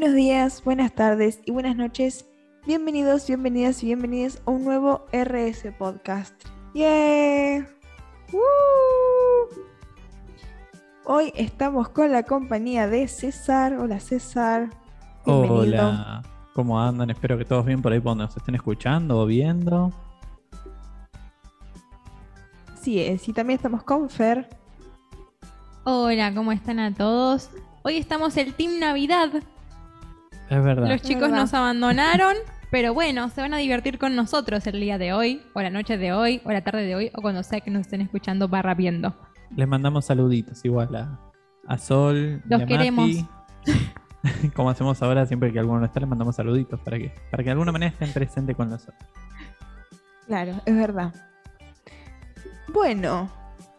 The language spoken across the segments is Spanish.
Buenos días, buenas tardes y buenas noches. Bienvenidos, bienvenidas y bienvenidas a un nuevo RS Podcast. ¡Yeah! ¡Woo! Hoy estamos con la compañía de César. Hola César. Bienvenido. Hola, ¿cómo andan? Espero que todos bien por ahí por donde nos estén escuchando o viendo. Sí es, y también estamos con Fer. Hola, ¿cómo están a todos? Hoy estamos el Team Navidad. Es verdad. Los chicos verdad. nos abandonaron, pero bueno, se van a divertir con nosotros el día de hoy, o la noche de hoy, o la tarde de hoy, o cuando sea que nos estén escuchando barra viendo. Les mandamos saluditos igual a, a Sol. y Los a queremos. Mati. Como hacemos ahora, siempre que alguno no está, les mandamos saluditos para que, para que de alguna manera estén presentes con nosotros. Claro, es verdad. Bueno,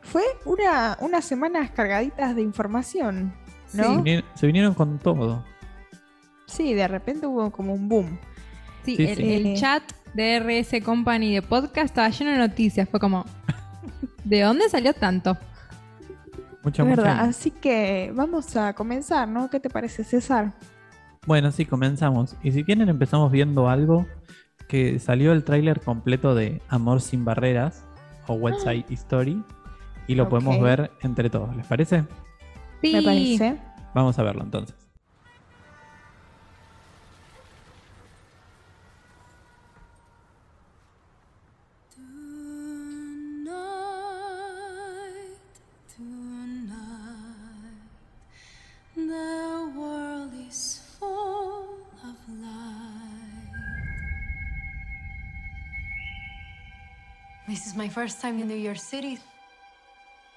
fue una, unas semanas cargaditas de información, Se, ¿no? vinieron, se vinieron con todo. Sí, de repente hubo como un boom. Sí, Sí, el, sí. el chat de RS Company de podcast estaba lleno de noticias. Fue como, ¿de dónde salió tanto? Mucha, mucha- así que vamos a comenzar, ¿no? ¿Qué te parece, César? Bueno, sí, comenzamos. Y si quieren, empezamos viendo algo que salió el tráiler completo de Amor sin Barreras o West Side Story. Y lo podemos ver entre todos. ¿Les parece? Sí, Me parece. Vamos a verlo entonces. This is my first time in New York City.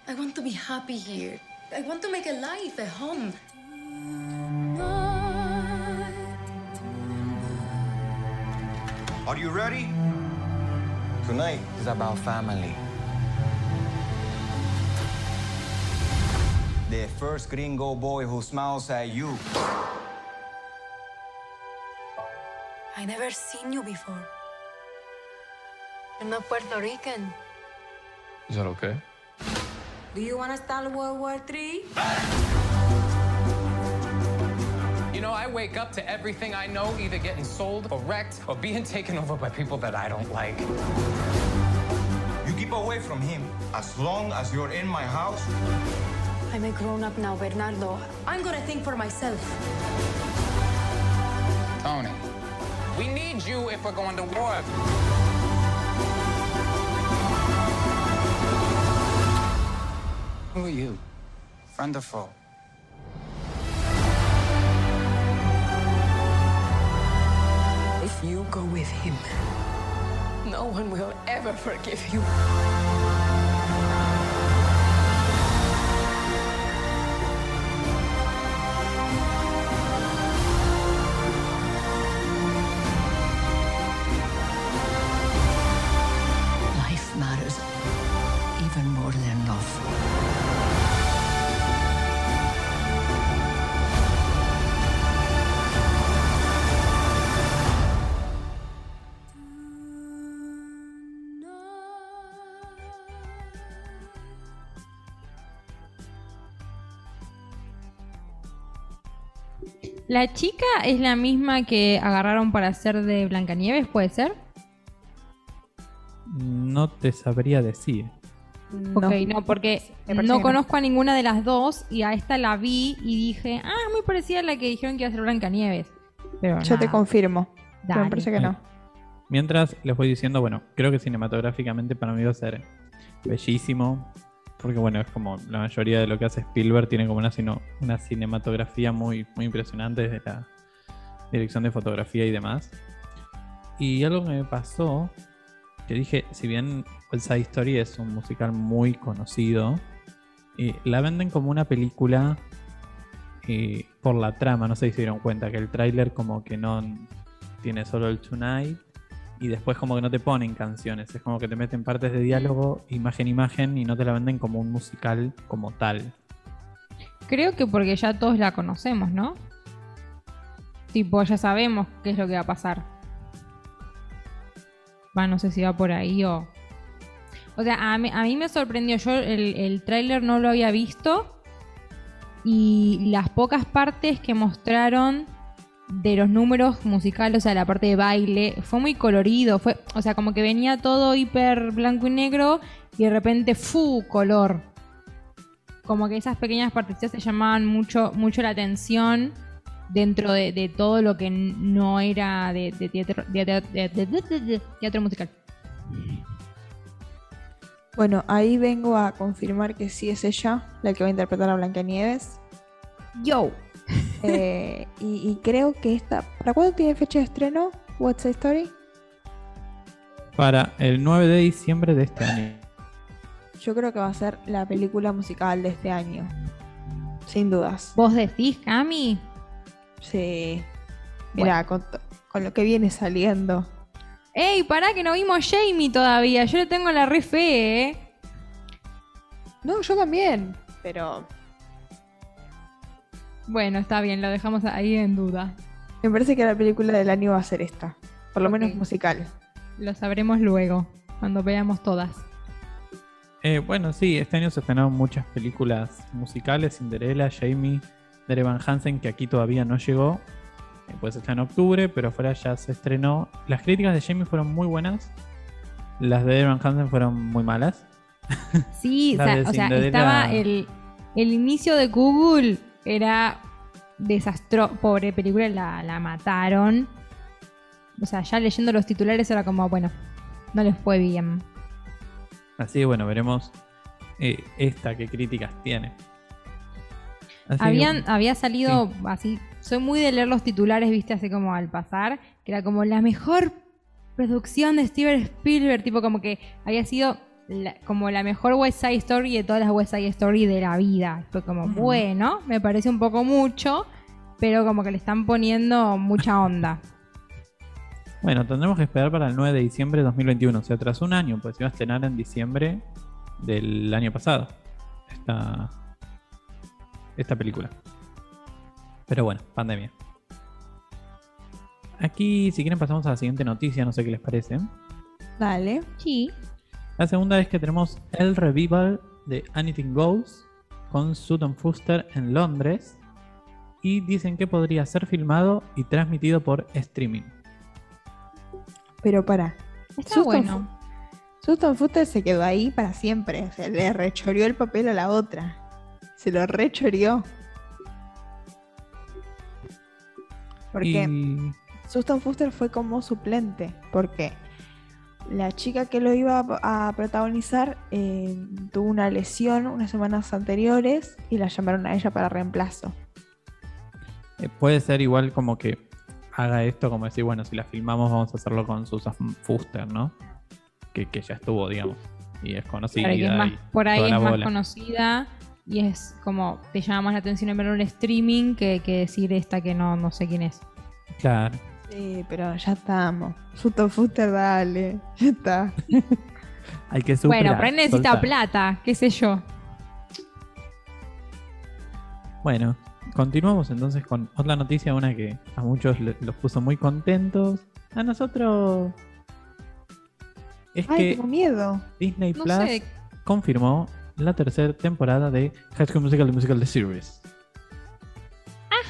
I want to be happy here. I want to make a life, a home. Are you ready? Tonight is about family. The first gringo boy who smiles at you. I never seen you before. I'm not Puerto Rican. Is that okay? Do you want to start World War III? You know, I wake up to everything I know either getting sold or wrecked or being taken over by people that I don't like. You keep away from him. As long as you're in my house, I'm a grown up now, Bernardo. I'm gonna think for myself. Tony, we need you if we're going to war. Who are you? Friend or foe? If you go with him, no one will ever forgive you. ¿La chica es la misma que agarraron para hacer de Blancanieves, puede ser? No te sabría decir. Ok, no, porque no conozco a ninguna de las dos y a esta la vi y dije, ah, muy parecida a la que dijeron que iba a ser Blancanieves. Pero Yo te confirmo. Pero me parece que no. Mientras les voy diciendo, bueno, creo que cinematográficamente para mí va a ser bellísimo. Porque bueno, es como la mayoría de lo que hace Spielberg tiene como una, una cinematografía muy, muy impresionante desde la dirección de fotografía y demás. Y algo que me pasó, que dije, si bien West Side Story es un musical muy conocido, eh, la venden como una película eh, por la trama. No sé si se dieron cuenta que el tráiler como que no tiene solo el Tonight y después como que no te ponen canciones, es como que te meten partes de diálogo, imagen, imagen y no te la venden como un musical como tal. Creo que porque ya todos la conocemos, ¿no? Tipo, ya sabemos qué es lo que va a pasar. Va, no sé si va por ahí o... O sea, a mí, a mí me sorprendió. Yo el, el tráiler no lo había visto. Y las pocas partes que mostraron de los números musicales, o sea, la parte de baile, fue muy colorido, fue, o sea, como que venía todo hiper blanco y negro y de repente fu color. Como que esas pequeñas partecitas se llamaban mucho, mucho la atención dentro de, de todo lo que no era de, de teatro, de- de- de- de- de- de- teatro musical. Bueno, ahí vengo a confirmar que sí es ella la que va a interpretar a Blancanieves. Yo. Eh, y, y creo que esta. ¿Para cuándo tiene fecha de estreno? What's the Story? Para el 9 de diciembre de este año. Yo creo que va a ser la película musical de este año. Sin dudas. ¿Vos decís, Cami? Sí. Mira, con, con lo que viene saliendo. ¡Ey, pará que no vimos Jamie todavía! Yo le tengo la re fe, ¿eh? No, yo también. Pero Bueno, está bien, lo dejamos ahí en duda. me parece que la película del año va a ser esta. Por lo menos musical. Lo sabremos luego, cuando veamos todas. Eh, bueno, sí, este año se estrenaron muchas películas musicales, Cinderella, Jamie, de Van Hansen, que aquí todavía no llegó. Eh, pues está en octubre, pero afuera ya se estrenó. Las críticas de Jamie fueron muy buenas. Las de Van Hansen fueron muy malas. Sí, o sea, o sea, estaba el, el inicio de Google, era desastro. Pobre película, la, la mataron. O sea, ya leyendo los titulares era como, bueno, no les fue bien. Así que bueno, veremos eh, esta qué críticas tiene. Así que- Habían, había salido así, soy muy de leer los titulares, viste, así como al pasar, que era como la mejor producción de Steven Spielberg, tipo como que había sido la- como la mejor West Side Story de todas las West Side Story de la vida. Fue como, bueno, me parece un poco mucho, pero como que le están poniendo mucha onda. Bueno, tendremos que esperar para el 9 de diciembre de 2021. O sea, tras un año, pues se iba a estrenar en diciembre del año pasado. Esta, esta película. Pero bueno, pandemia. Aquí, si quieren, pasamos a la siguiente noticia. No sé qué les parece. Dale. Sí. La segunda es que tenemos el revival de Anything Goes con Sutton Fuster en Londres. Y dicen que podría ser filmado y transmitido por streaming. Pero para. Está Susto bueno. Sutton Fuster se quedó ahí para siempre. O sea, le rechoreó el papel a la otra. Se lo rechoreó. Porque Y Sustan Fuster fue como suplente. Porque la chica que lo iba a, protagonizar eh, tuvo una lesión unas semanas anteriores y la llamaron a ella para reemplazo. Eh, puede ser igual como que haga esto, como decir, bueno, si la filmamos vamos a hacerlo con Susan Fuster, ¿no? Que, que ya estuvo, digamos. Y es conocida. Para que es más, y por ahí es más bola. conocida y es como te llama más la atención en ver un streaming que, que decir esta que no, no sé quién es. Claro. Sí, pero ya estamos. Sustan Fuster, dale. Ya está. Hay que superar. bueno, pero él necesita soltar. plata, qué sé yo. Bueno, continuamos entonces con otra noticia, una que a muchos le- los puso muy contentos. A nosotros. Es Ay, que tengo miedo. Disney No Plus sé. confirmó la tercera temporada de High School Musical, The Musical The Series.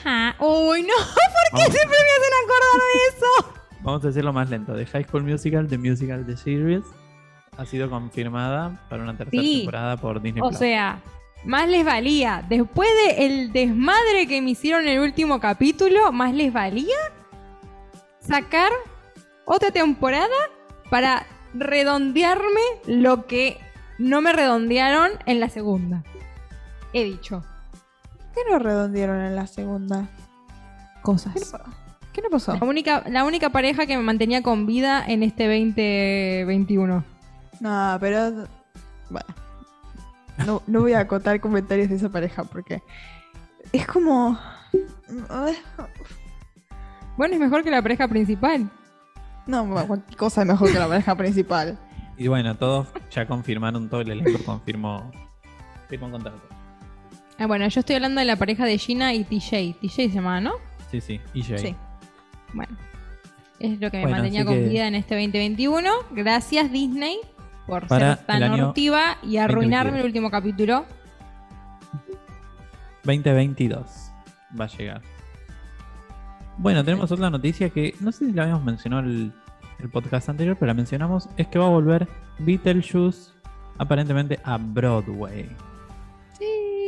Ajá. Uy, no, ¿por qué Vamos. siempre me hacen acordar de eso? Vamos a decirlo más lento. De High School Musical, The Musical, The Series ha sido confirmada para una tercera Sí. temporada por Disney O Plus. sea, más les valía. Después del desmadre que me hicieron en el último capítulo, más les valía sacar otra temporada para redondearme lo que no me redondearon en la segunda. He dicho ¿Qué no redondearon en la segunda? ¿Qué cosas. ¿Qué no pasó? La única, la única pareja que me mantenía con vida en este 2021. No, pero. Bueno. No, no voy a acotar comentarios de esa pareja porque. Es como. Bueno, es mejor que la pareja principal. No, cualquier cosa es mejor que la pareja principal. Y bueno, todos ya confirmaron, todo el elenco confirmó, firmó contrato. Ah, bueno, yo estoy hablando de la pareja de Gina y TJ. TJ se llama, ¿no? Sí, sí, Jay. Sí. Bueno, es lo que me Bueno, mantenía así con que- vida en este 2021. Gracias Disney por Para ser tan el año hortiva y arruinarme 2022. el último capítulo. 2022 va a llegar. Bueno, tenemos otra noticia que no sé si la habíamos mencionado el, el podcast anterior, pero la mencionamos. Es que va a volver Beetlejuice aparentemente a Broadway.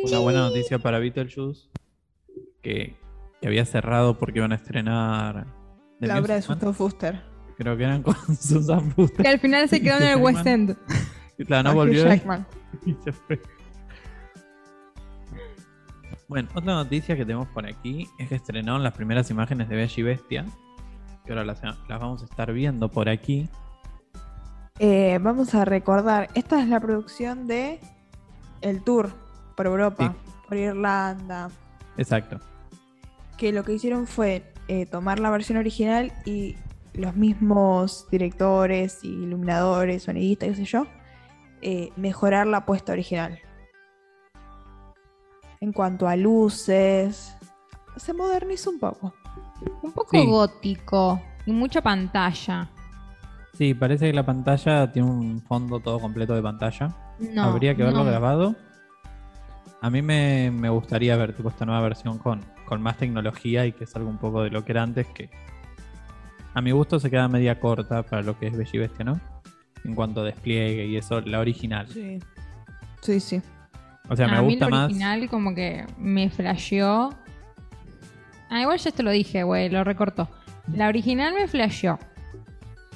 Una buena noticia para Beetlejuice que, que había cerrado porque iban a estrenar. The La obra de. Susan Fuster. Creo que eran con Susan Fuster. Que al final se quedó en el West End. Claro, no volvió. Y se fue. Bueno, otra noticia que tenemos por aquí es que estrenaron las primeras imágenes de Bella y Bestia. Que ahora las, las vamos a estar viendo por aquí. Eh, vamos a recordar, esta es la producción de el tour por Europa, por Irlanda, Exacto. que lo que hicieron fue eh, tomar la versión original y los mismos directores, y iluminadores, sonidistas, qué sé yo, eh, mejorar la puesta original. En cuanto a luces, se modernizó un poco. Un poco Sí. gótico y mucha pantalla. Sí, parece que la pantalla tiene un fondo todo completo de pantalla. No, Habría que verlo no. grabado. A mí me, me gustaría ver tipo, esta nueva versión con, con más tecnología y que salga un poco de lo que era antes, que a mi gusto se queda media corta para lo que es Bella y Bestia, ¿no? En cuanto a despliegue y eso, la original. Sí. Sí, sí. O sea, me a mí gusta más. original como que me flasheó. Ah, igual ya esto lo dije, güey, lo recortó. La original me flasheó.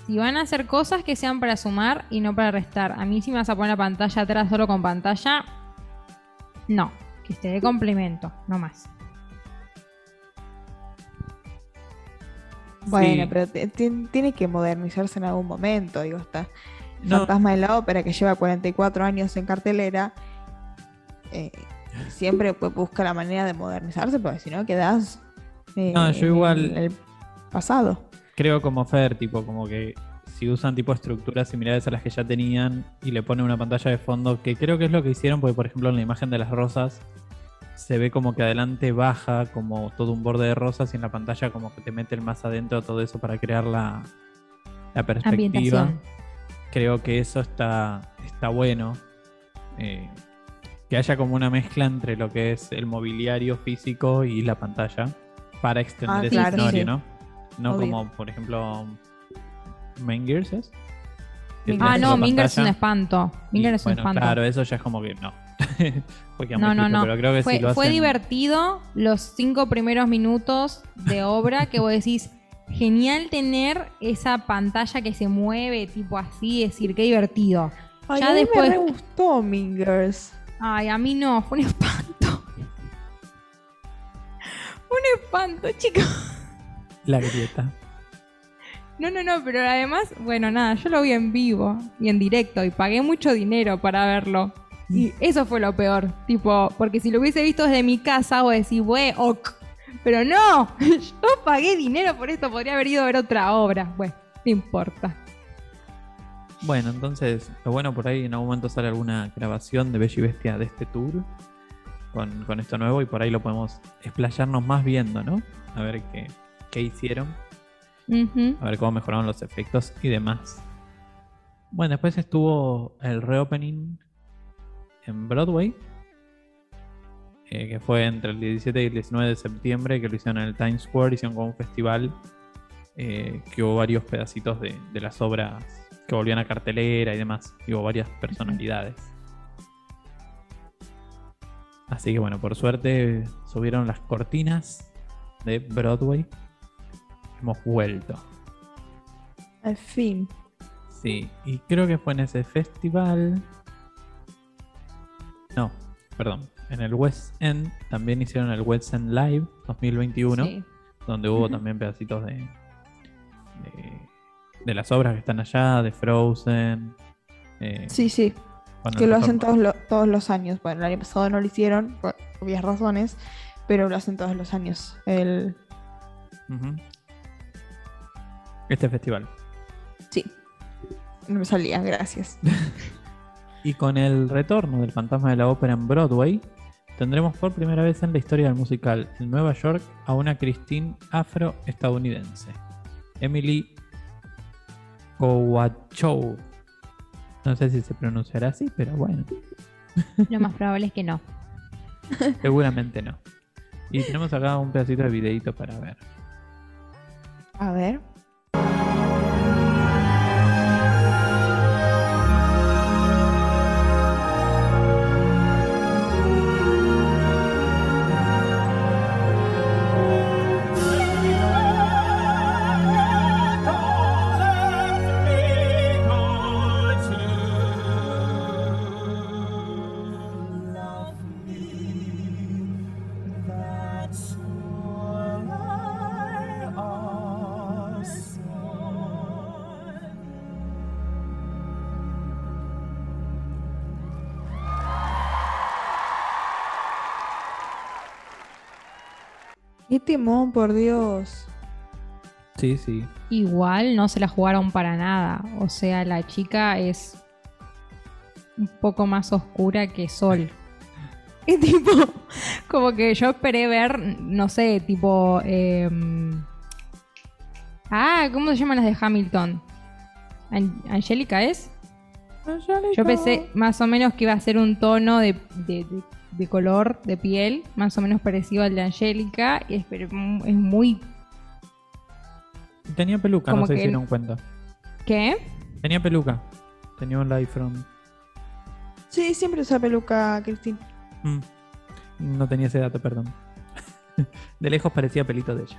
Si van a hacer cosas que sean para sumar y no para restar. A mí si me vas a poner la pantalla atrás solo con pantalla, no. Que esté de complemento, no más. Bueno, Sí. pero tiene que modernizarse en algún momento. Digo, está No. Fantasma de la Ópera que lleva 44 años en cartelera. eh, siempre pues, busca la manera de modernizarse, porque si no quedas eh, No, yo en igual- el pasado. Creo como Fer, tipo, como que si usan tipo estructuras similares a las que ya tenían y le ponen una pantalla de fondo, que creo que es lo que hicieron, porque por ejemplo en la imagen de las rosas se ve como que adelante baja como todo un borde de rosas y en la pantalla como que te meten más adentro todo eso para crear la, la perspectiva. Creo que eso está, está bueno. Eh, que haya como una mezcla entre lo que es el mobiliario físico y la pantalla para extender Ah, claro, historia, sí. ¿no? No Obvio. como, por ejemplo, Main Gears es. Ah, no, Minger es un espanto. Y, Minger es un bueno, espanto. Claro, eso ya es como que no. Porque No, no, no. Pero creo que fue, si lo fue hacen- divertido los cinco primeros minutos de obra que vos decís, genial tener esa pantalla que se mueve, tipo así, decir, qué divertido. Ay, Ya a mí después- me re gustó Mingers. Ay, a mí no, fue un espanto. un espanto, chicos. La grieta. No, no, no, pero además, bueno, nada, yo lo vi en vivo y en directo y pagué mucho dinero para verlo. Y eso fue lo peor, tipo, porque si lo hubiese visto desde mi casa, vos decís, wey, ok. Pero no, yo pagué dinero por esto, podría haber ido a ver otra obra. Bueno, no importa. Bueno, entonces, lo bueno por ahí en algún momento sale alguna grabación de Bella y Bestia de este tour con, con esto nuevo y por ahí lo podemos explayarnos más viendo, ¿no? A ver qué, qué hicieron, A ver cómo mejoraron los efectos y demás. Bueno, después estuvo el reopening en Broadway, eh, que fue entre el 17 y el 19 de septiembre, que lo hicieron en el Times Square, hicieron como un festival, eh, que hubo varios pedacitos de, de las obras que volvían a cartelera y demás, y hubo varias personalidades. Así que bueno, por suerte subieron las cortinas de Broadway. Hemos vuelto. Al fin. Sí, y creo que fue en ese festival. No, perdón. En el West End también hicieron el West End Live 2021, Sí. donde hubo también pedacitos de, de, de las obras que están allá, de Frozen. eh, Sí, sí. bueno, Que lo hacen todos, lo- todos los años. Bueno, el año pasado no lo hicieron, por obvias razones, pero lo hacen todos los años. El... Este festival. Sí. No me salía, gracias. Y con el retorno del fantasma de la ópera en Broadway, tendremos por primera vez en la historia del musical en Nueva York a una Christine afroestadounidense, Emily Cowachow. No sé si se pronunciará así, pero bueno, Lo más probable es que no. seguramente no. Y tenemos acá un pedacito de videito para ver. A ver. Timón, por Dios. Sí, sí. Igual no se la jugaron para nada. O sea, la chica es un poco más oscura que Sol. Y tipo, como que yo esperé ver, no sé, tipo... em, ah, ¿cómo se llaman las de Hamilton? An- ¿Angélica es? Yo pensé más o menos que iba a ser un tono de, de- de- de color de piel, más o menos parecido al de Angélica. Y es, pero es muy... Tenía peluca, Como no sé que dieron cuenta. ¿Qué? Tenía peluca. Tenía un live from. Sí, siempre usa peluca, Cristina. Mm. No tenía ese dato, perdón. De lejos parecía pelito de ella.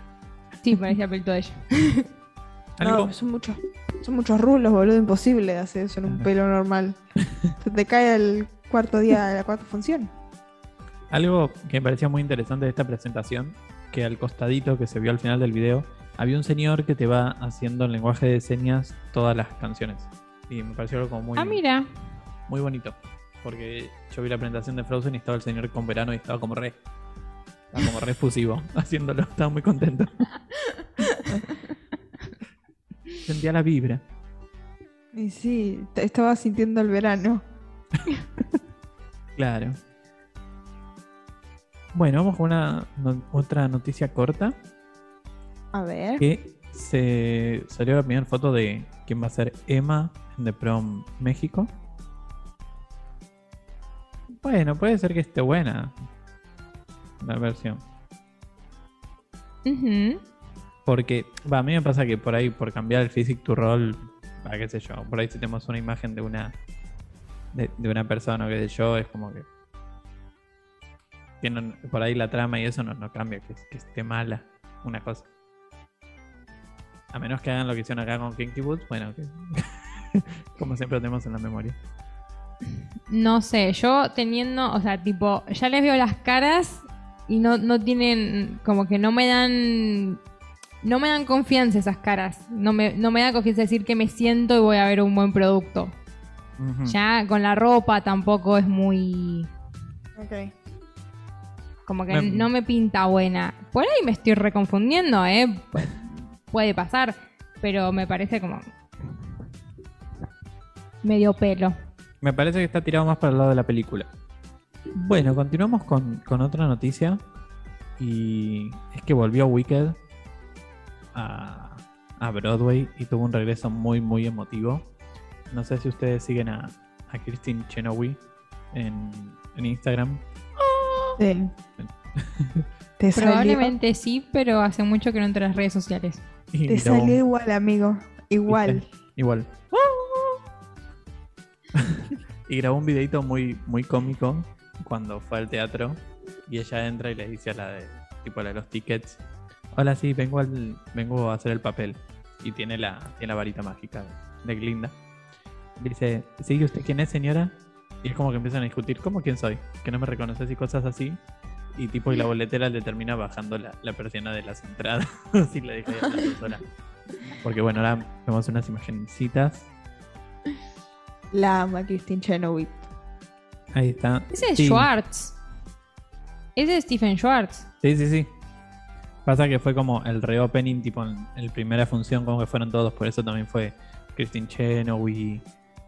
Sí, parecía pelito de ella. ¿Algo? No, son muchos, son muchos rulos, boludo. Imposible hacer eso en un pelo normal. Se te cae el cuarto día de la cuarta función. Algo que me parecía muy interesante de esta presentación, que al costadito que se vio al final del video, había un señor que te va haciendo en lenguaje de señas todas las canciones. Y me pareció algo como muy, Ah, mira. muy bonito. Porque yo vi la presentación de Frozen y estaba el señor con verano y estaba como re. Estaba como re efusivo haciéndolo. Estaba muy contento. Sentía la vibra. Y sí, estaba sintiendo el verano. Claro. Bueno, vamos con una no- otra noticia corta. A ver. que se salió la primera foto de quién va a ser Emma en The Prom México. Bueno, puede ser que esté buena la versión. Porque, va, a mí me pasa que por ahí, por cambiar el physic to roll, qué sé yo, por ahí si tenemos una imagen de una de, de una persona, qué sé yo, es como que tienen por ahí la trama y eso no, no cambia, que, que esté mala una cosa. A menos que hagan lo que hicieron acá con Kinky Boots, bueno, que como siempre lo tenemos en la memoria. No sé, yo teniendo, o sea, tipo, ya les veo las caras y no, no tienen, como que no me dan, no me dan confianza esas caras. No me, no me da confianza decir que me siento y voy a ver un buen producto. Ya con la ropa tampoco es muy, Ok. Como que Me- no me pinta buena. Por ahí me estoy reconfundiendo, ¿eh? Pu- Puede pasar, pero me parece como medio pelo. Me parece que está tirado más para el lado de la película. Bueno, continuamos con, con otra noticia. Y es que volvió Wicked a, a Broadway y tuvo un regreso muy, muy emotivo. No sé si ustedes siguen a, a Christine Chenoweth en, en Instagram. Sí. Te salió, Probablemente sí, pero hace mucho que no entro a las redes sociales. Y te salió igual, amigo. Igual. Igual. y grabó un videito muy, muy cómico cuando fue al teatro. Y ella entra y le dice a la de, tipo la de los tickets. Hola, sí, vengo al, vengo a hacer el papel. Y tiene la, tiene la varita mágica de, Glinda. Dice, ¿sí? ¿Y usted quién es, señora? Y es como que empiezan a discutir, ¿cómo quién soy? Que no me reconoces y cosas así. Y tipo, y la boletera le termina bajando la, la persiana de las entradas. Así le dije a la persona. Porque bueno, ahora vemos unas imagencitas. La ama Christine Chenoweth. Ahí está. Ese es Sí. Schwartz. Ese es Stephen Schwartz. Sí, sí, sí. Pasa que fue como el reopening, tipo en, en la primera función, como que fueron todos. Por eso también fue Christine Chenoweth.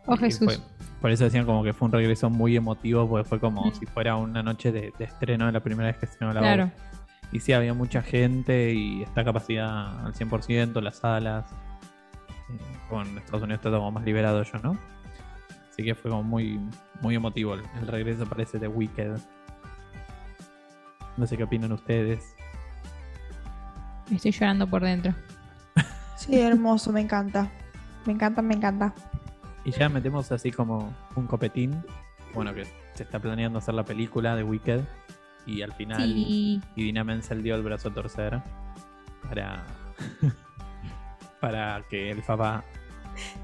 Oh, Jesús. fue- por eso decían como que fue un regreso muy emotivo, porque fue como Mm. si fuera una noche de, de estreno, la primera vez que estrenó la Claro. obra. Y sí, había mucha gente y está capacidad al 100%, las salas. Eh, Con Estados Unidos está como más liberado yo, ¿no? Así que fue como muy, muy emotivo el, el regreso, parece, de Wicked. No sé qué opinan ustedes. Estoy llorando por dentro. Sí, hermoso, me encanta. Me encanta, me encanta. Y ya metemos así como un copetín. Bueno, que se está planeando hacer la película de Wicked. Y al final Sí. Idina Menzel dio el brazo a torcer para, para que el papá.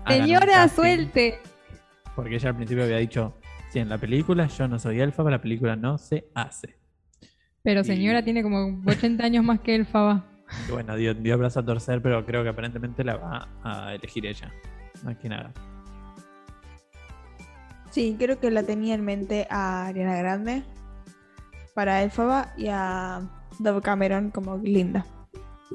Señora, suelte. Porque ella al principio había dicho: Si en la película yo no soy Elfaba, la película no se hace. Pero Y- señora tiene como 80 años más que el Faba. Y bueno, dio, dio el brazo a torcer, pero creo que aparentemente la va a elegir ella. Más que nada. Sí, creo que la tenía en mente a Ariana Grande para Elfaba y a Dove Cameron como Linda.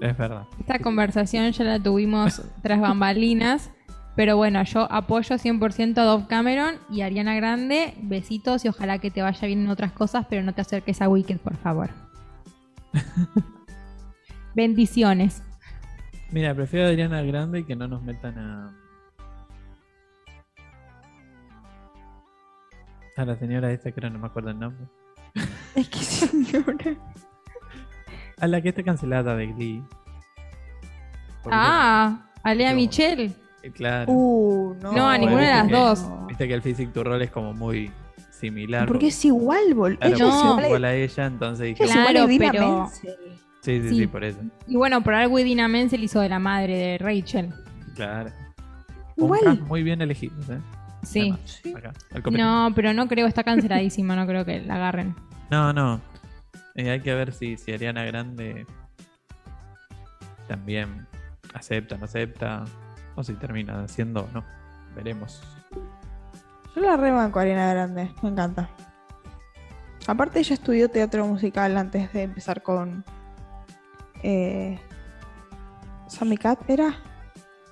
Es verdad. Esta conversación ya la tuvimos tras bambalinas. Pero bueno, yo apoyo 100% a Dove Cameron y a Ariana Grande. Besitos y ojalá que te vaya bien en otras cosas, pero no te acerques a Wicked, por favor. Bendiciones. Mira, prefiero a Adriana Grande y que no nos metan a. A la señora esta que no me acuerdo el nombre. Es que señora. A la que está cancelada de Glee. Porque- Ah, a Lea No. Michelle. eh, Claro. Uh, no. No, a ninguna de las viste dos. Viste que el Physic to Roll es como muy similar. Porque es igual, bol. Claro, No. es igual, es igual a ella, entonces dije. ella es igual a Claro, Idina pero-. Sí, sí, Sí. sí, por eso. Y bueno, por algo Idina Menzel hizo de la madre de Rachel. Claro. Un Igual. cast muy bien elegido, ¿eh? Sí. Además, acá. No, pero no creo, está canceladísima, no creo que la agarren. No, no. Eh, hay que ver si, si Ariana Grande también acepta, no acepta, o si termina haciendo o no. Veremos. Yo la rebanco a Ariana Grande, me encanta. Aparte ella estudió teatro musical antes de empezar con eh, Sammy Cat, ¿era?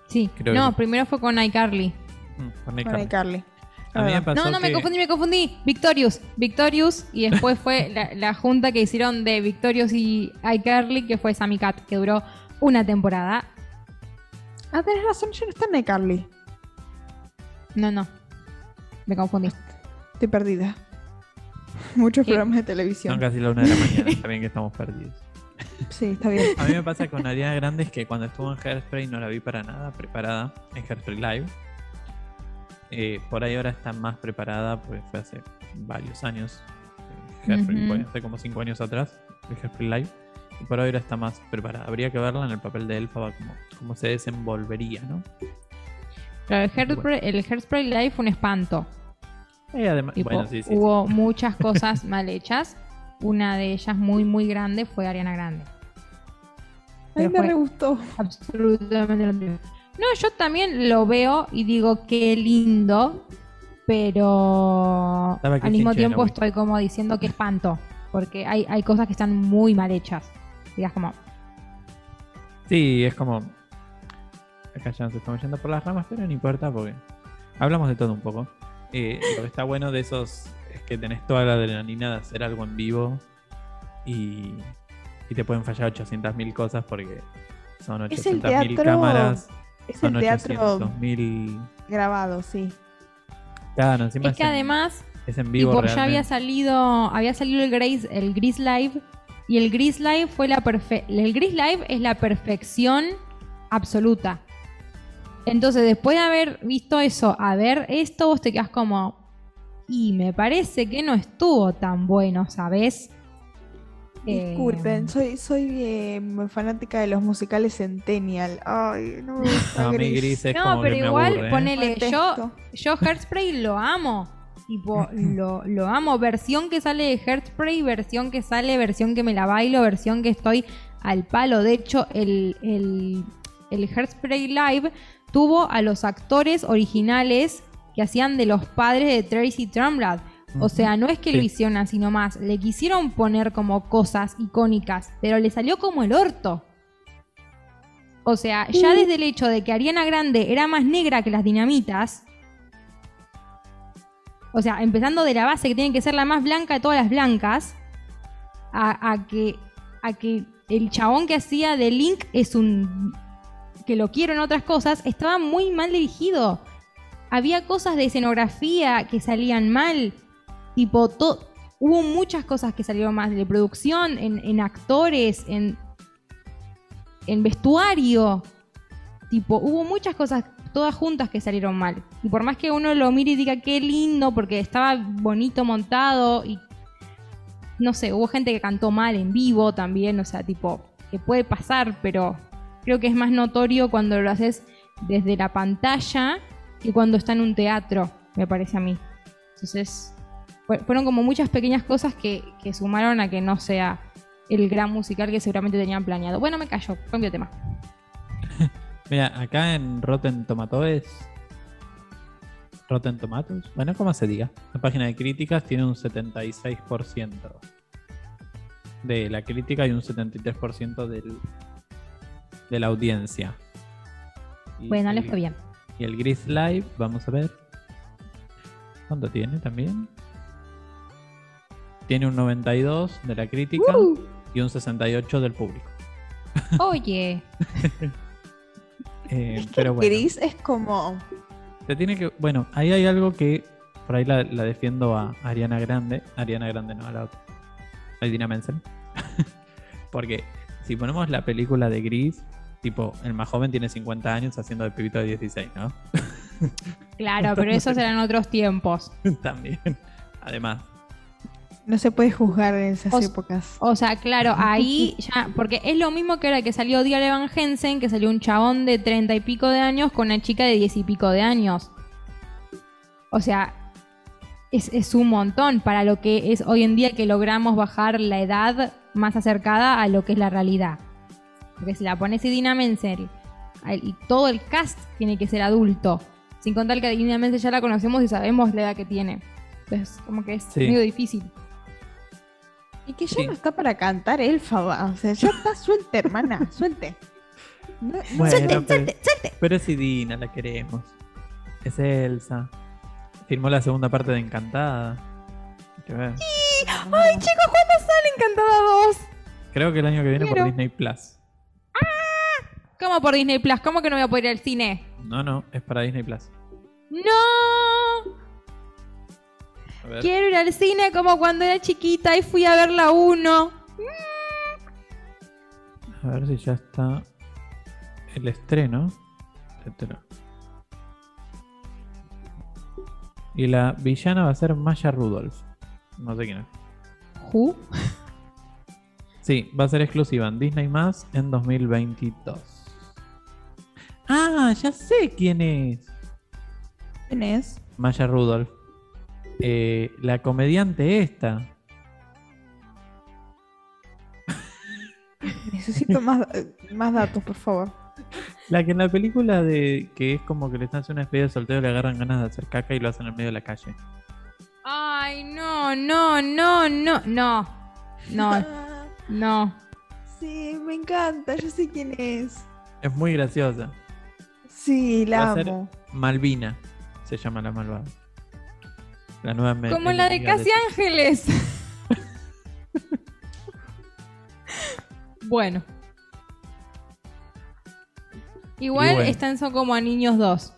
Sí. Creo no, que- primero fue con iCarly. Mm. A mí me pasó No, no, me confundí, me confundí. Victorious. Victorious. Y después fue la, la junta que hicieron de Victorious y iCarly, que fue Sammy Cat, que duró una temporada. Ah, tenés razón, ya no está en iCarly. No, no. Me confundí. Estoy perdida. Muchos ¿Qué? programas de Son televisión. casi la una de la mañana, está bien que estamos perdidos. Sí, está bien. A mí me pasa con Ariana Grande es que cuando estuvo en Hairspray no la vi para nada preparada en Hairspray Live. Eh, por ahí ahora está más preparada, pues fue hace varios años. eh, hace como 5 años atrás, el Hairspray Live. Y por ahí ahora está más preparada. Habría que verla en el papel de Elfaba, como, cómo se desenvolvería, ¿no? Pero el Hairspray, el Hairspray Live fue un espanto. Y además, Tipo, bueno, sí, sí. sí. hubo muchas cosas mal hechas. Una de ellas muy, muy grande fue Ariana Grande. A mí me re gustó. Absolutamente lo mismo. No, yo también lo veo y digo qué lindo, pero al mismo tiempo estoy como diciendo que espanto, porque hay, hay cosas que están muy mal hechas. Digas como, Sí, es como. Acá ya nos estamos yendo por las ramas, pero no importa porque hablamos de todo un poco. Eh, lo que está bueno de esos es que tenés toda la adrenalina de hacer algo en vivo y, y te pueden fallar 800.000 cosas porque son Es el 800.000 teatro- cámaras, Es son el teatro 800.000. grabado, sí. Claro, encima es que en- además es en vivo. tipo, ya había salido, había salido el Grace, el Gris Live, y el Gris Live fue la perfe el Gris Live es la perfección absoluta. Entonces, después de haber visto eso, a ver esto, vos te quedas como. Y me parece que no estuvo tan bueno, ¿sabes? Eh, Disculpen, soy, soy eh, muy fanática de los musicales Centennial. Ay, no me gusta No, Gris. Gris es no, como pero que me igual, aburre, ¿eh? ponele, yo, yo Hairspray lo amo. Tipo, lo, lo amo. Versión que sale de Hairspray, versión que sale, versión que me la bailo, versión que estoy al palo. De hecho, el, el, el Hairspray Live tuvo a los actores originales que hacían de los padres de Tracy Trumblad. O sea, no es que lo Sí. hicieron así nomás, le quisieron poner como cosas icónicas, pero le salió como el orto. O sea, ya desde el hecho de que Ariana Grande era más negra que las dinamitas, o sea, empezando de la base que tiene que ser la más blanca de todas las blancas, a, a que, a que el chabón que hacía de Link es un... que lo quiero en otras cosas, estaba muy mal dirigido. Había cosas de escenografía que salían mal, tipo, hubo muchas cosas que salieron mal, de producción, en, en actores, en, en vestuario. Tipo, hubo muchas cosas todas juntas que salieron mal. Y por más que uno lo mire y diga qué lindo, porque estaba bonito montado y no sé, hubo gente que cantó mal en vivo también, o sea, tipo, que puede pasar, pero creo que es más notorio cuando lo haces desde la pantalla que cuando está en un teatro, me parece a mí. Entonces, fueron como muchas pequeñas cosas que, que sumaron a que no sea el gran musical que seguramente tenían planeado. Bueno, me callo, cambio de tema. Mira, acá en Rotten Tomatoes. Rotten Tomatoes, bueno, como se diga. La página de críticas tiene un 76% de la crítica y un 73% del, de la audiencia. Y Bueno, le el- fue bien. Y el Gris Live, vamos a ver. ¿Cuánto tiene también? Tiene un 92 de la crítica Uh. y un 68 del público. Oye, Eh, Es que pero bueno. Gris es como. Te tiene que. Bueno, ahí hay algo que por ahí la, la defiendo a Ariana Grande. Ariana Grande no, a la otra. A Idina Menzel. Porque si ponemos la película de Gris, tipo, el más joven tiene 50 años haciendo de pibito de 16, ¿no? claro, pero esos eran otros tiempos. También. Además. No se puede juzgar en esas épocas. O sea, claro, ahí ya, porque es lo mismo que ahora que salió Dial Evan Hansen, que salió un chabón de treinta y pico de años con una chica de diez y pico de años. O sea, es, es un montón para lo que es hoy en día que logramos bajar la edad más acercada a lo que es la realidad. Porque si la pones Idina Menzel y todo el cast tiene que ser adulto, sin contar que a Idina Menzel ya la conocemos y sabemos la edad que tiene. Entonces, como que es Sí. medio difícil. Y que ya Sí. no está para cantar va. O sea, ya está suelte, hermana, suelte. No- no- Bueno, suelte, pero, suelte, suelte. pero es Idina, la queremos. Es Elsa. Filmó la segunda parte de Encantada. Hay que ver. Ay, chicos, ¿cuándo sale Encantada 2? Creo que el año que viene Quiero. por Disney Plus. ¿Cómo por Disney Plus? ¿Cómo que no voy a poder ir al cine? No, no, es para Disney Plus. ¡No! Ver. Quiero ir al cine como cuando era chiquita y fui a ver la 1. A ver si ya está el estreno. etcétera. Y la villana va a ser Maya Rudolph. No sé quién es. ¿Who? Sí, va a ser exclusiva en Disney Más en 2022. Ah, ya sé quién es. ¿Quién es? Maya Rudolph. Eh, la comediante esta. Necesito más, más datos, por favor. La que en la película de que es como que le están haciendo una despedida de soltero le agarran ganas de hacer caca y lo hacen en medio de la calle. Ay, no, no, no, no, no. No, no. sí, me encanta, yo sé quién es. Es muy graciosa. Sí, la Va a ser amo. Malvina se llama la malvada. La nueva me- Como la de Casi Ángeles. bueno. Igual bueno. están son como a niños dos.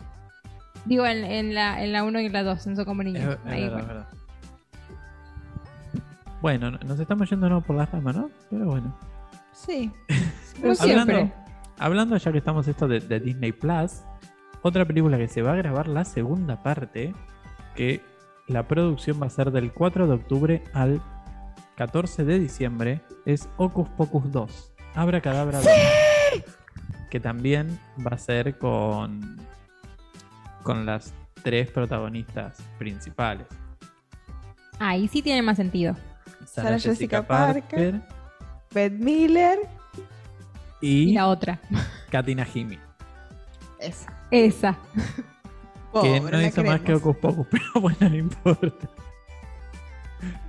Digo, en, en la 1 en la uno y en la 2, son como niños. es Ahí, bueno. es verdad. Bueno, no- nos estamos yendo no por la rama, ¿no? Pero bueno. Sí. Como siempre. Hablando, hablando ya que estamos esto de, de Disney Plus, otra película que se va a grabar la segunda parte, que la producción va a ser del 4 de octubre al 14 de diciembre, es Ocus Pocus 2. Abra Cadabra 2. Que también va a ser con, con las tres protagonistas principales. Ahí sí tiene más sentido. Sarah Jessica Parker. Beth Miller. Y y la otra. Katina Himi. Esa. Esa. Que no hizo más que. Ocus Pocus, pero bueno, no importa.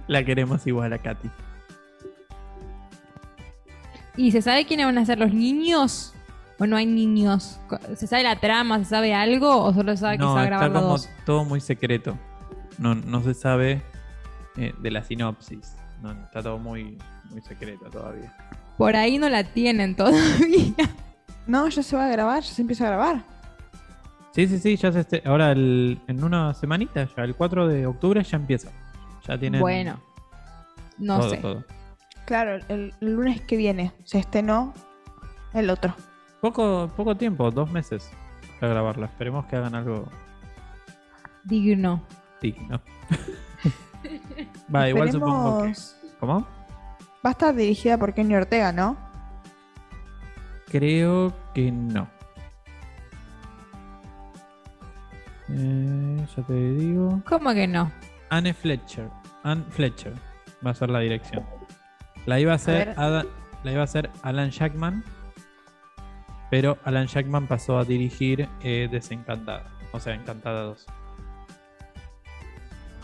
La queremos igual a Katy. ¿Y se sabe quiénes van a ser los niños? ¿O no hay niños? ¿Se sabe la trama? ¿Se sabe algo? ¿O solo se sabe que se va a está grabar los como dos? todo muy secreto. No, no se sabe eh, de la sinopsis. No, está todo muy, muy secreto todavía. Por ahí no la tienen todavía. No, ya se va a grabar, ya se empieza a grabar. Sí, sí, sí, ya se este- ahora el- en una semanita, ya el 4 de octubre ya empieza. Ya tienen Bueno, no todo, sé. todo. Claro, el, el lunes que viene se estrenó el otro. Poco, poco tiempo, dos meses para grabarla. Esperemos que hagan algo Digno. digno. Va, igual supongo que. ¿Cómo? Va a estar dirigida por Kenny Ortega, ¿no? Creo que no. Ya te digo. ¿Cómo que no? Anne Fletcher. Anne Fletcher va a ser la dirección. La iba a hacer, la iba a hacer Alan Jackman, pero Alan Jackman pasó a dirigir eh, Desencantada, o sea, Encantada 2.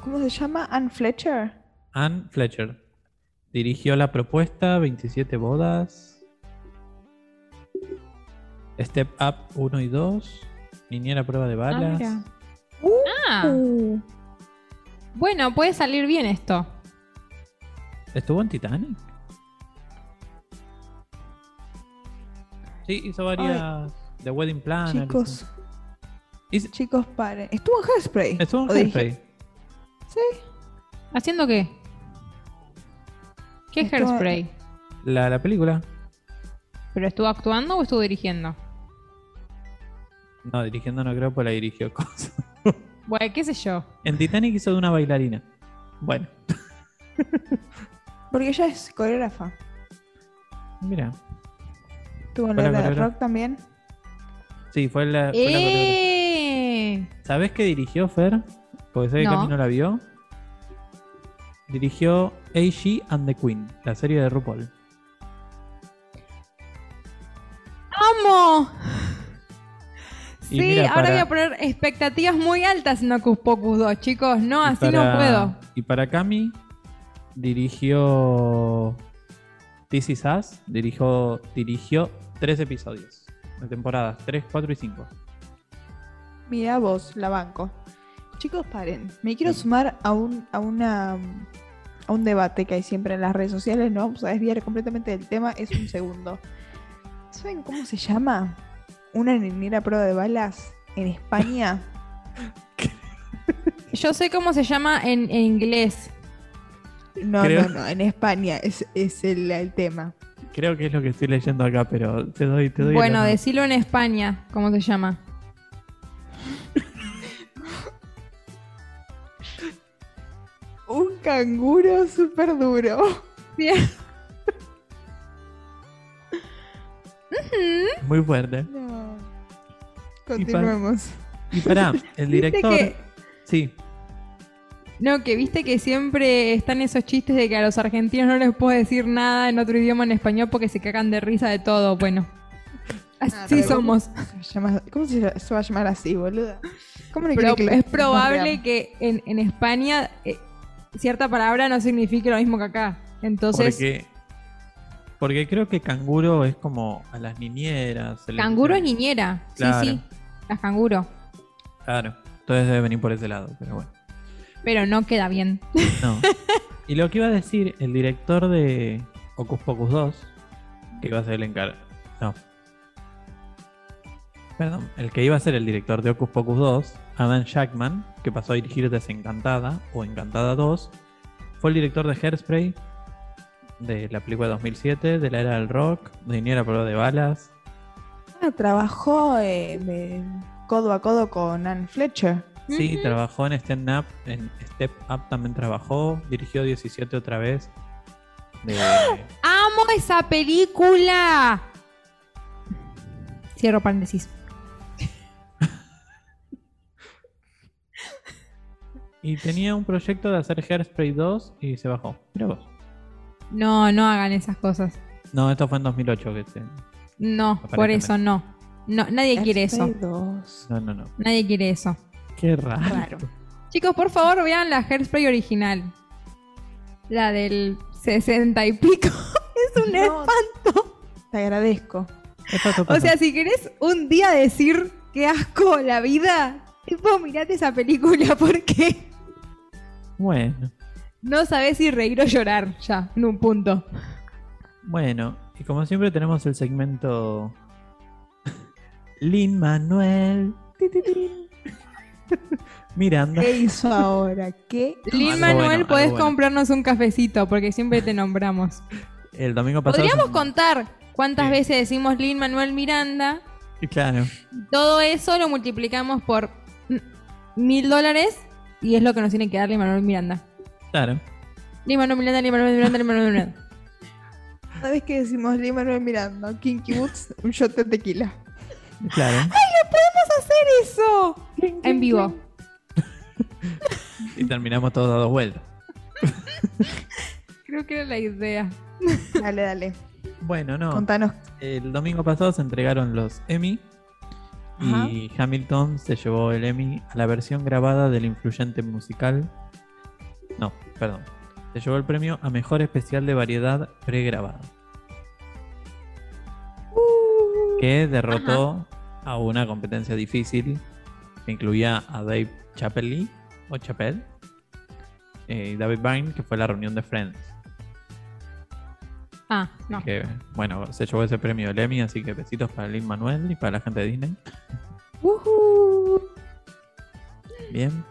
¿Cómo se llama? Anne Fletcher. Anne Fletcher dirigió la propuesta 27 bodas, Step Up 1 y 2, Niñera prueba de Ah, balas. mira. Ah, Uh, bueno, puede salir bien esto. ¿Estuvo en Titanic? Sí, hizo varias. The Wedding Planner. chicos, hizo- chicos, paren. Estuvo en Hairspray. Estuvo en ¿O dirige- Hairspray. Sí. ¿Haciendo qué? ¿Qué es Esto- Hairspray? La, la película. ¿Pero estuvo actuando o estuvo dirigiendo? No, dirigiendo no creo, pues la dirigió Cosa. Bueno, qué sé yo. En Titanic hizo de una bailarina. Bueno, Porque ella es coreógrafa. mira. En Fue la la de rock también. Sí, fue la. fue la coreógrafa. ¡Eh! ¿Sabés qué dirigió Fer? Porque sé que No. Cami no la vio. Dirigió A.G. and the Queen, la serie de RuPaul. ¡Amo! Sí, mira, ahora para- voy a poner expectativas muy altas en Ocus Pocus 2, chicos. No, Y así no puedo. Y para Cami, dirigió This Is Us, dirigió, dirigió tres episodios de temporadas, 3, 4 y 5. Mira vos, la banco. Chicos, paren. Me quiero sumar a un, a una a un debate que hay siempre en las redes sociales. No vamos a desviar completamente del tema. Es un segundo. ¿Saben cómo se llama? Una niñera a prueba de balas en España. Yo sé cómo se llama en, en inglés. No, Creo- no, no. En España es, es el, el tema. Creo que es lo que estoy leyendo acá, pero te doy, te doy Bueno, honor. decilo en España. ¿Cómo se llama? Un canguro súper duro. Bien. Muy fuerte. No. Continuemos. Y pará, el director. que- Sí, No, que viste que siempre están esos chistes de que a los argentinos no les puedo decir nada en otro idioma en español porque se cagan de risa de todo. Bueno, así pero- somos. ¿Cómo se, va a llamar así, boluda? ¿Cómo le Pero que es probable que en, en España eh, cierta palabra no signifique lo mismo que acá. Entonces, porque. Porque creo que canguro es como a las niñeras. canguro es niñera. Claro. Sí, sí. Las canguro. Claro. Entonces debe venir por ese lado, pero bueno. Pero no queda bien. No. y lo que iba a decir, el director de Ocus Pocus 2, que iba a ser el encargado. No. Perdón, el que iba a ser el director de Ocus Pocus 2, Adam Shackman, que pasó a dirigir Desencantada o Encantada 2, fue el director de Hairspray, de la película de 2007, de la era del rock, de Niñera Prueba de Balas. Ah, trabajó eh, codo a codo con Anne Fletcher. Sí, trabajó en Stand Up, en Step Up también trabajó, dirigió 17 otra vez. De, ¡Amo esa película! Cierro paréntesis. Y tenía un proyecto de hacer Hairspray 2 y se bajó. Mira vos. No, no hagan esas cosas. No, esto fue en 2008 que se... No, por eso no. No, nadie quiere eso. Hairspray 2. No, no, no. Nadie quiere eso. Qué raro. Raro. Chicos, por favor, vean la Hairspray original. La del 60 y pico. es un No. espanto. Te agradezco. O sea, si querés un día decir qué asco la vida, tipo, mirate esa película porque Bueno, no sabés si reír o llorar ya, en un punto. bueno. Y como siempre tenemos el segmento... Lin Manuel. Miranda. ¿Qué hizo ahora? ¿Qué? Lin Manuel, bueno, podés bueno. comprarnos un cafecito porque siempre te nombramos. El domingo pasado... Podríamos se- contar ¿Cuántas Sí. veces decimos Lin Manuel Miranda? Claro, Todo eso lo multiplicamos por mil dólares y es lo que nos tiene que dar Lin Manuel Miranda. Claro. Lin Manuel Miranda, Lin Manuel Miranda, Lin Manuel Miranda. Cada vez que decimos Lee Manuel Miranda, Kinky Boots, un shot de tequila. Claro. ¡Podemos hacer eso! En vivo. Y terminamos todos dando vueltas. Creo que era la idea. Dale, dale. Bueno, no. Contanos. El domingo pasado se entregaron los Emmy Ajá. y Hamilton se llevó el Emmy a la versión grabada del influyente musical. No, perdón. Se llevó el premio a mejor especial de variedad pregrabado. Que derrotó a una competencia difícil que incluía a Dave Chappelle o Chappelle eh, y David Byrne, que fue la reunión de Friends. Ah, no. Que, bueno, se llevó ese premio el Emmy, así que besitos para Lin Manuel y para la gente de Disney. Bien.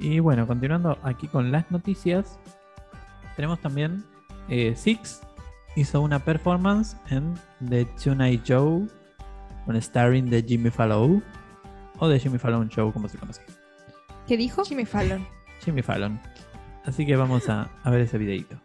Y bueno, continuando aquí con las noticias, tenemos también eh, Six hizo una performance en The Tonight Show, con starring de Jimmy Fallon, o The Jimmy Fallon Show, como se conoce. ¿Qué dijo? Jimmy Fallon. Jimmy Fallon. Así que vamos a, a ver ese videito.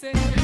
say.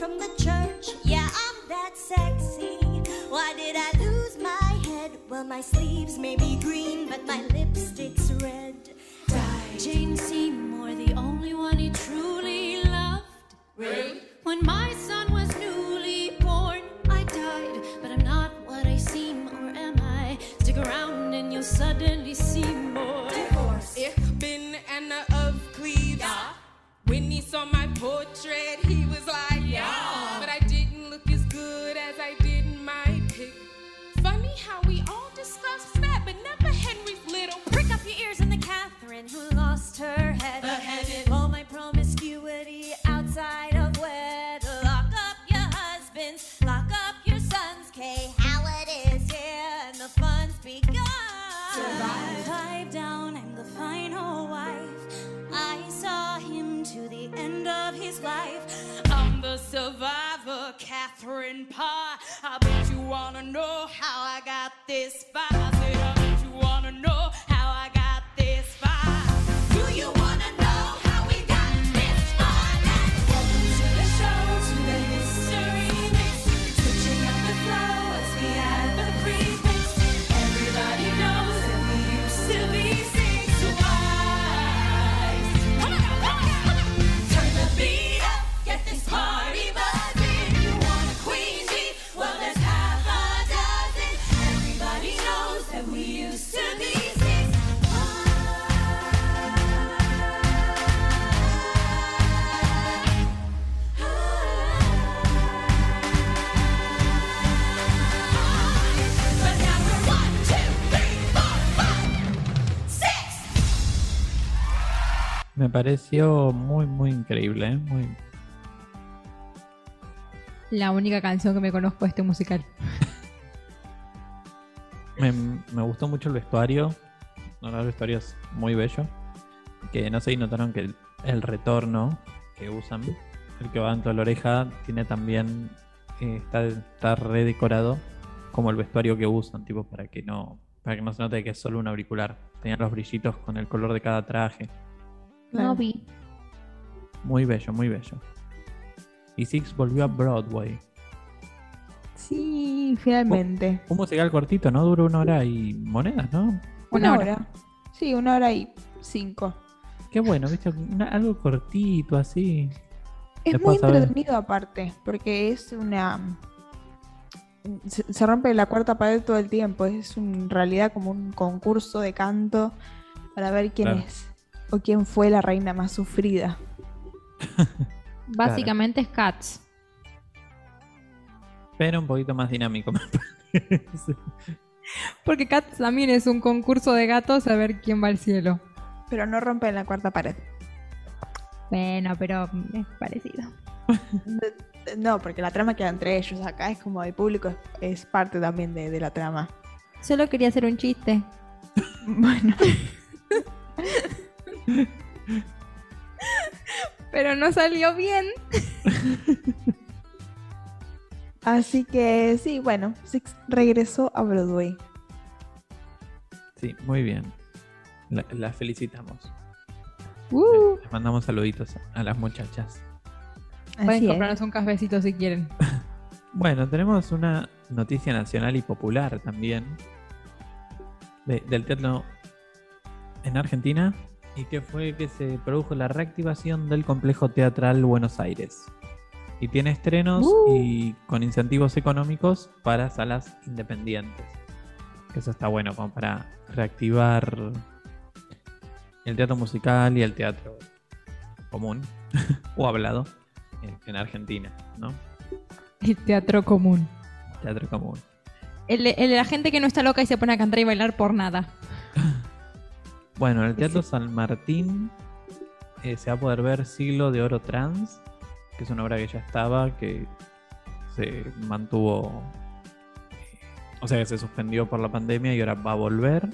From the church. Yeah, I'm that sexy. Why did I lose my head? Well, my sleeves may be green, but my lipstick's red. died. Jane Seymour, the only one he truly loved. Rude. When my son was newly born, I died. But I'm not what I seem, or am I? Stick around and you'll suddenly see more. Divorce. Ich bin Anna of Cleves. Yeah. When he saw my portrait, he survivor, Catherine Pie. I bet you wanna know how I got this far. Pareció muy, muy increíble. ¿eh? Muy... La única canción que me conozco de este musical. Me, me gustó mucho el vestuario. No, el vestuario es muy bello. Que no sé si notaron que el, el retorno que usan, el que va dentro de la oreja, tiene también. eh, está, está redecorado como el vestuario que usan, tipo para que no. Para que no se note que es solo un auricular. Tenían los brillitos con el color de cada traje. No vi. Muy bello, muy bello. Y Six volvió a Broadway. Sí, finalmente. Un musical cortito, ¿no? Dura una hora y monedas, ¿no? Una hora. Sí, una hora y cinco. Qué bueno, ¿viste? Una- algo cortito así. Es Después, muy entretenido aparte, porque es una... Se, se rompe la cuarta pared todo el tiempo, es un- en realidad como un concurso de canto para ver quién Claro. es o quién fue la reina más sufrida. Básicamente es Cats. Pero un poquito más dinámico, me parece. Porque Cats también es un concurso de gatos a ver quién va al cielo. Pero no rompen la cuarta pared. Bueno, pero es parecido. No, porque la trama queda entre ellos. Acá es como el público es, es parte también de, de la trama. Solo quería hacer un chiste. Bueno, Pero no salió bien. así que sí, bueno, Six regresó a Broadway. Sí, muy bien. La, la felicitamos. Uh, Les mandamos saluditos a las muchachas. pueden Así es. comprarnos un cafecito si quieren. Bueno, tenemos una noticia nacional y popular también de- del teatro en Argentina y que fue que se produjo la reactivación del complejo teatral Buenos Aires. Y tiene estrenos Uh. y con incentivos económicos para salas independientes. Eso está bueno como para reactivar el teatro musical y el teatro común o hablado en, en Argentina, ¿no? El teatro común. Teatro común. El, el de la gente que no está loca y se pone a cantar y bailar por nada. Bueno, en el Teatro San Martín eh, se va a poder ver Siglo de Oro Trans, que es una obra que ya estaba, que se mantuvo, o sea, que se suspendió por la pandemia y ahora va a volver.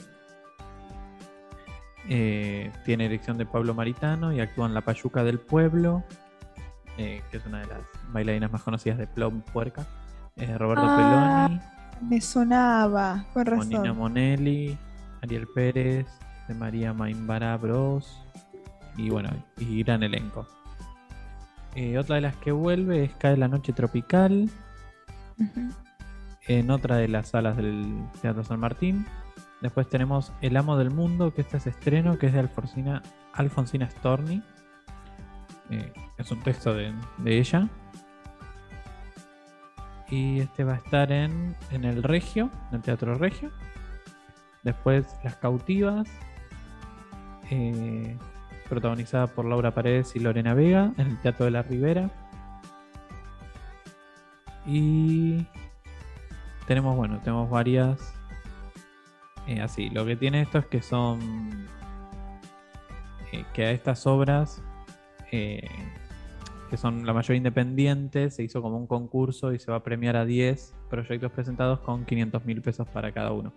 Eh, tiene dirección de Pablo Maritano y actúa en La Payuca del Pueblo, eh, que es una de las bailarinas más conocidas de Plum Puerca. Roberto Ah, Peloni. Me sonaba, con Monina razón. Monelli, Ariel Pérez, de María Maimbara Bros. Y bueno, y gran elenco. Eh, otra de las que vuelve es Cae la Noche Tropical, en otra de las salas del Teatro San Martín. Después tenemos El Amo del Mundo, que este es estreno, que es de Alfonsina, Alfonsina Storni. Eh, es un texto de, de ella. Y este va a estar en, en el Regio, en el Teatro Regio. Después Las Cautivas, eh, protagonizada por Laura Paredes y Lorena Vega, en el Teatro de la Ribera. Y tenemos, bueno, tenemos varias. eh, así, lo que tiene esto es que son. eh, que a estas obras, que son la mayoría independientes, se hizo como un concurso y se va a premiar a 10 proyectos presentados con 500 mil pesos para cada uno.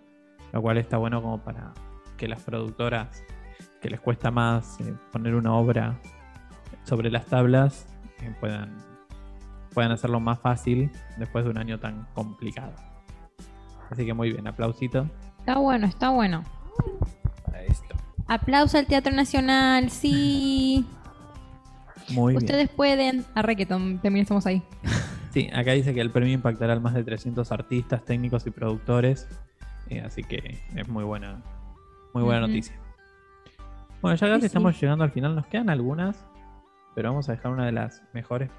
Lo cual está bueno como para que las productoras, que les cuesta más eh, poner una obra sobre las tablas, eh, puedan, puedan hacerlo más fácil después de un año tan complicado. Así que muy bien, aplausito Está bueno, está bueno. esto. Aplauso al Teatro Nacional, sí. Muy bien. Ustedes pueden. Arre que también estamos ahí. Sí, acá dice que el premio impactará a más de 300 artistas, técnicos y productores. eh, así que es muy buena, muy buena noticia. Bueno, ya casi Sí, sí. estamos llegando al final. Nos quedan algunas, pero vamos a dejar una de las mejores,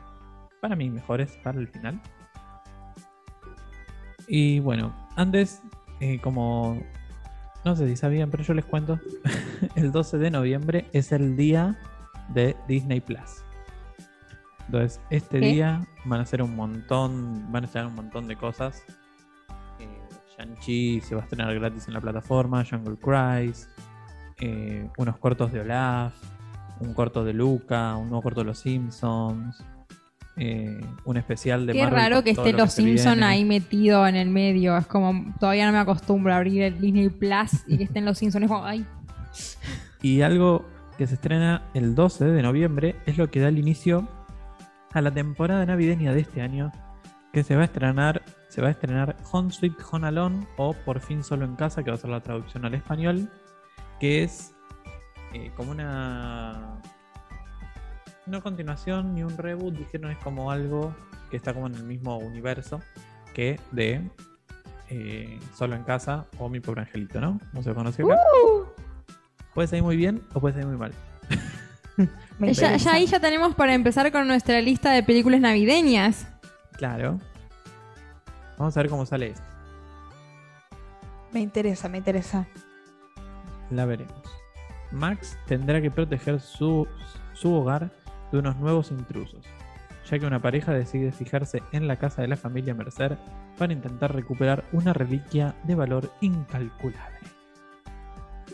para mí, mejores para el final. Y bueno, antes, eh, como no sé si sabían, pero yo les cuento, el 12 de noviembre es el día de Disney Plus. Entonces, este ¿Qué? día van a ser un montón, van a estar un montón de cosas. Eh, Shang-Chi se va a estrenar gratis en la plataforma, Jungle Cruise, eh, unos cortos de Olaf, un corto de Luca, un nuevo corto de Los Simpsons, eh, un especial de Qué Marvel raro que esté lo Los se Simpson viene. ahí metido en el medio. Es como, todavía no me acostumbro a abrir el Disney Plus y que estén Los Simpsons. Es como, ay, Y algo que se estrena el 12 de noviembre es lo que da el inicio a la temporada navideña de este año, que se va a estrenar, se va a estrenar Home Sweet Home Alone o Por fin solo en casa, que va a ser la traducción al español, que es eh, como una no continuación ni un reboot, dijeron es como algo que está como en el mismo universo que de eh, Solo en casa o Mi pobre angelito, ¿no? No se conoce acá. Puede salir muy bien o puede salir muy mal. Ya, ya ahí ya tenemos para empezar con nuestra lista de películas navideñas. Claro. Vamos a ver cómo sale esto. Me interesa, me interesa. La veremos. Max tendrá que proteger su, su hogar de unos nuevos intrusos, ya que una pareja decide fijarse en la casa de la familia Mercer para intentar recuperar una reliquia de valor incalculable.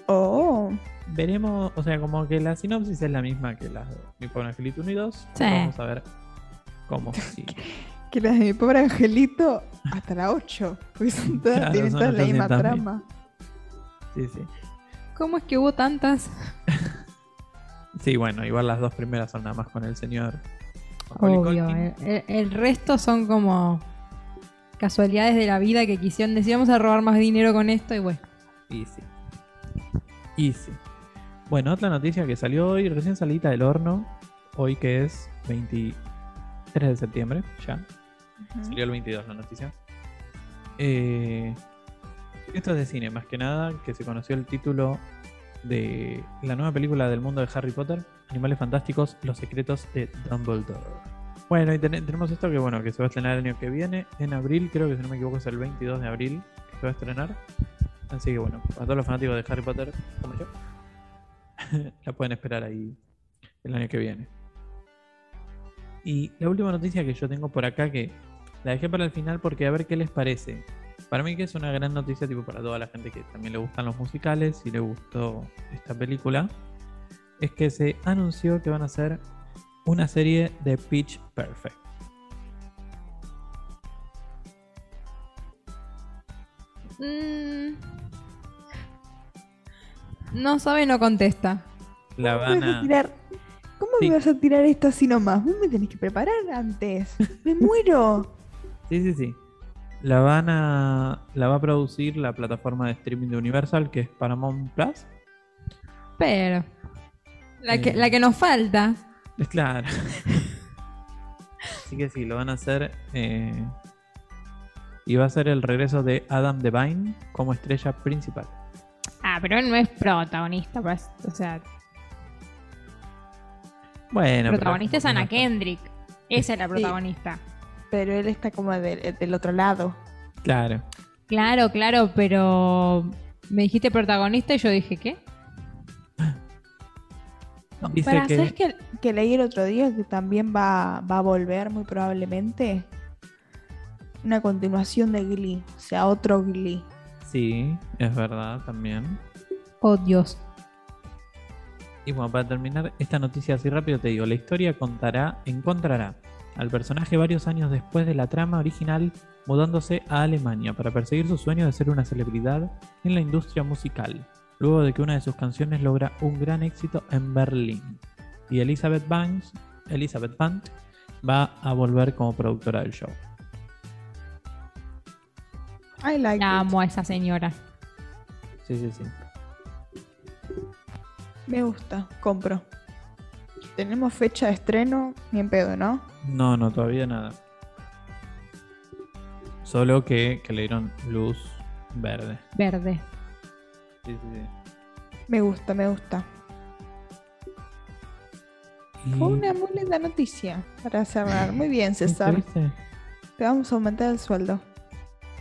Oh, Veremos, o sea, como que la sinopsis es la misma que la de Mi pobre angelito 1 y 2. Sí. Vamos a ver cómo sigue. que las de mi pobre angelito hasta la 8. Porque son todas, Claro, tienen todas la misma trama. Sí, sí. ¿Cómo es que hubo tantas? Sí, bueno, igual las dos primeras son nada más con el señor. Obvio. El, resto son como casualidades de la vida que quisieron decir, vamos a robar más dinero con esto y bueno. Easy. Easy. Bueno, otra noticia que salió hoy, recién salida del horno, hoy que es 23 de septiembre, ya. Salió el 22 la noticia. Eh, esto es de cine, más que nada, que se conoció el título de la nueva película del mundo de Harry Potter, Animales Fantásticos, Los Secretos de Dumbledore. Bueno, y ten- tenemos esto que bueno, que se va a estrenar el año que viene, en abril, creo que si no me equivoco es el 22 de abril que se va a estrenar. Así que bueno, a todos los fanáticos de Harry Potter, como yo, la pueden esperar ahí el año que viene. Y la última noticia que yo tengo por acá, que la dejé para el final porque a ver qué les parece. Para mí que es una gran noticia tipo para toda la gente que también le gustan los musicales y le gustó esta película, es que se anunció que van a hacer una serie de Pitch Perfect. Mm. No sabe, no contesta. La ¿Cómo me van vas a a... tirar? ¿Cómo Sí. me vas a tirar esto así nomás? Vos me tenés que preparar antes. Me muero. Sí, sí, sí. La van a... La va a producir la plataforma de streaming de Universal, que es Paramount Plus. Pero. La, que, Eh. la que nos falta. Es claro. Así que sí, lo van a hacer. eh, y va a ser el regreso de Adam Devine como estrella principal. Ah, pero él no es protagonista. pues, o sea, Bueno, pero protagonista es Ana no Kendrick. Esa es la protagonista. Pero él está como del, del otro lado. Claro. Claro, claro, pero. Me dijiste protagonista y yo dije, ¿qué? Dice Para, que- ¿sabes que, que leí el otro día que también va, va a volver muy probablemente? Una continuación de Glee. O sea, otro Glee. Sí, es verdad también. Oh, Dios. Y bueno, para terminar esta noticia así rápido te digo, la historia contará, encontrará al personaje varios años después de la trama original mudándose a Alemania para perseguir su sueño de ser una celebridad en la industria musical, luego de que una de sus canciones logra un gran éxito en Berlín. Y Elizabeth Banks, Elizabeth Banks va a volver como productora del show. I like La it. amo a esa señora. Sí, sí, sí. Me gusta. Compro. Tenemos fecha de estreno. Ni en pedo, ¿no? No, no, todavía nada. Solo que, que le dieron luz verde. Verde. Sí, sí, sí. Me gusta, me gusta. Y- Fue una muy linda noticia para cerrar. Muy bien, ¿Viste, César. Te vamos a aumentar el sueldo.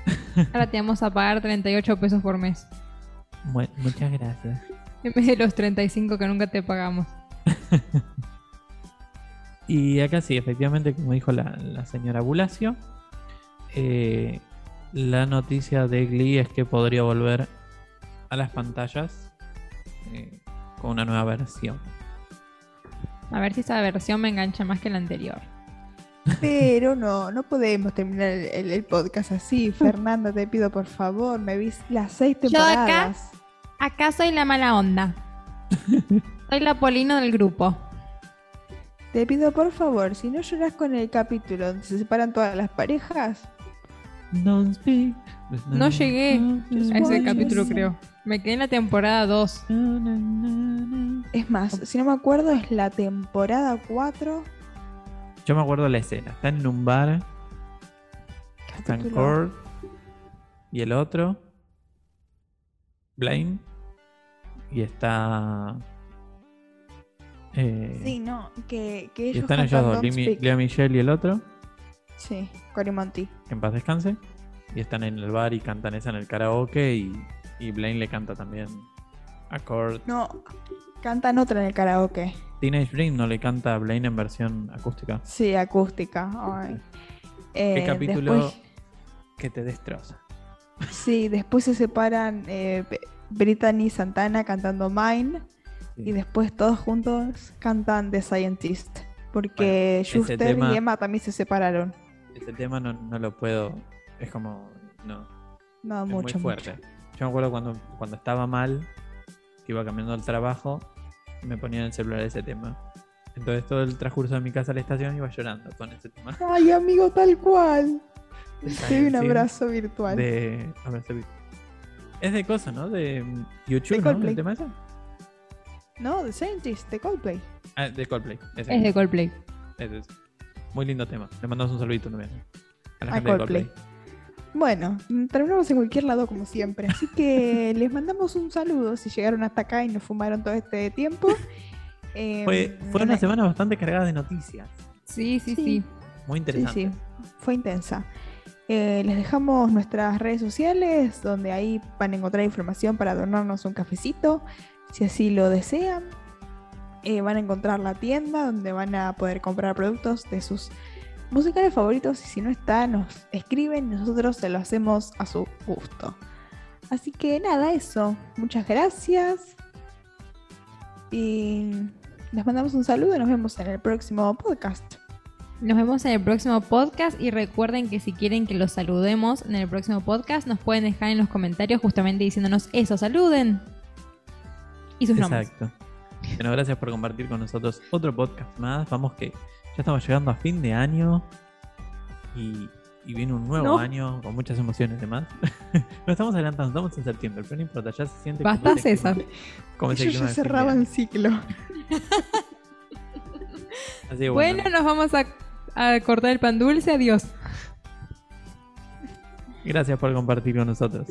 Ahora te vamos a pagar 38 pesos por mes. Mu- muchas gracias. En vez de los 35 que nunca te pagamos. Y acá sí, efectivamente, como dijo la, la señora Bulacio, eh, la noticia de Glee es que podría volver a las pantallas eh, con una nueva versión. A ver si esta versión me engancha más que la anterior. Pero no, no podemos terminar el, el- el podcast así. Fernanda, te pido por favor, me vi las seis Yo acá, temporadas. acá soy la mala onda. soy la Polino del grupo. Te pido por favor, si no lloras con el capítulo donde se separan todas las parejas, Don't speak. No llegué a ese capítulo, creo. Me quedé en la temporada 2. es más, si no me acuerdo, es la temporada 4. Yo me acuerdo la escena. Está en un bar. Está en Capítulo- Cord. Y el otro. Blaine. Y está. Eh, Sí, no, que, ellos están ellos dos, Lea Michelle y el otro. Sí. Que en paz descanse. Y están en el bar y cantan esa en el karaoke. Y, y Blaine le canta también a Cord. No, cantan otra en el karaoke. Teenage Dream no le canta a Blaine en versión acústica. Sí, acústica. Ay. ¿Qué Eh, capítulo después- que te destroza? sí, después se separan eh, Brittany y Santana cantando Mine. Y después todos juntos cantan The Scientist. Porque ese Schuster tema- y Emma también se separaron. Ese tema no, no lo puedo. Es como. No. No, es mucho, muy fuerte. Yo me acuerdo cuando, cuando estaba mal, que iba cambiando el trabajo, me ponía en el celular ese tema. Entonces todo el transcurso de mi casa a la estación iba llorando con ese tema. Ay, amigo, tal cual. Te un abrazo virtual. De. abrazo virtual. Es de cosa, ¿no? De mm, YouTube, De ¿no? ¿El tema ese? No, The Scientist, de Coldplay. Ah, de Coldplay. ese. Es de Coldplay. Ese es. Muy lindo tema. Le mandamos un saludito también. A la A gente de Coldplay. Coldplay. Bueno, terminamos en cualquier lado como siempre. Así que les mandamos un saludo si llegaron hasta acá y nos fumaron todo este tiempo. Eh, Fue, fue una semana bastante cargada de noticias. Sí, sí, Sí. sí. Muy Sí, interesante. sí, fue intensa. Eh, les dejamos nuestras redes sociales, donde ahí van a encontrar información para donarnos un cafecito, si así lo desean. Eh, van a encontrar la tienda donde van a poder comprar productos de sus musicales favoritos y si no está, nos escriben nosotros se lo hacemos a su gusto. Así que nada, eso. Muchas gracias. Y les mandamos un saludo y nos vemos en el próximo podcast. Nos vemos en el próximo podcast y recuerden que si quieren que los saludemos en el próximo podcast nos pueden dejar en los comentarios justamente diciéndonos eso, saluden. Y sus nombres. Exacto. Bueno, gracias por compartir con nosotros otro podcast más. Vamos que ya estamos llegando a fin de año y, y viene un nuevo No. año con muchas emociones demás. Nos estamos adelantando, estamos en septiembre, pero no importa, ya se siente Basta, como César. como Yo ya cerraba el ciclo. Así que Bueno, nos vamos a, a cortar el pan dulce. Adiós. gracias por compartir con nosotros.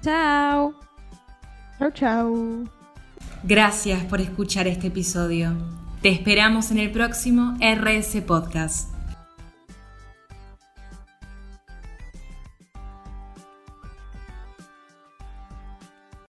Chao. Chau, chau. Gracias por escuchar este episodio. Te esperamos en el próximo RS Podcast.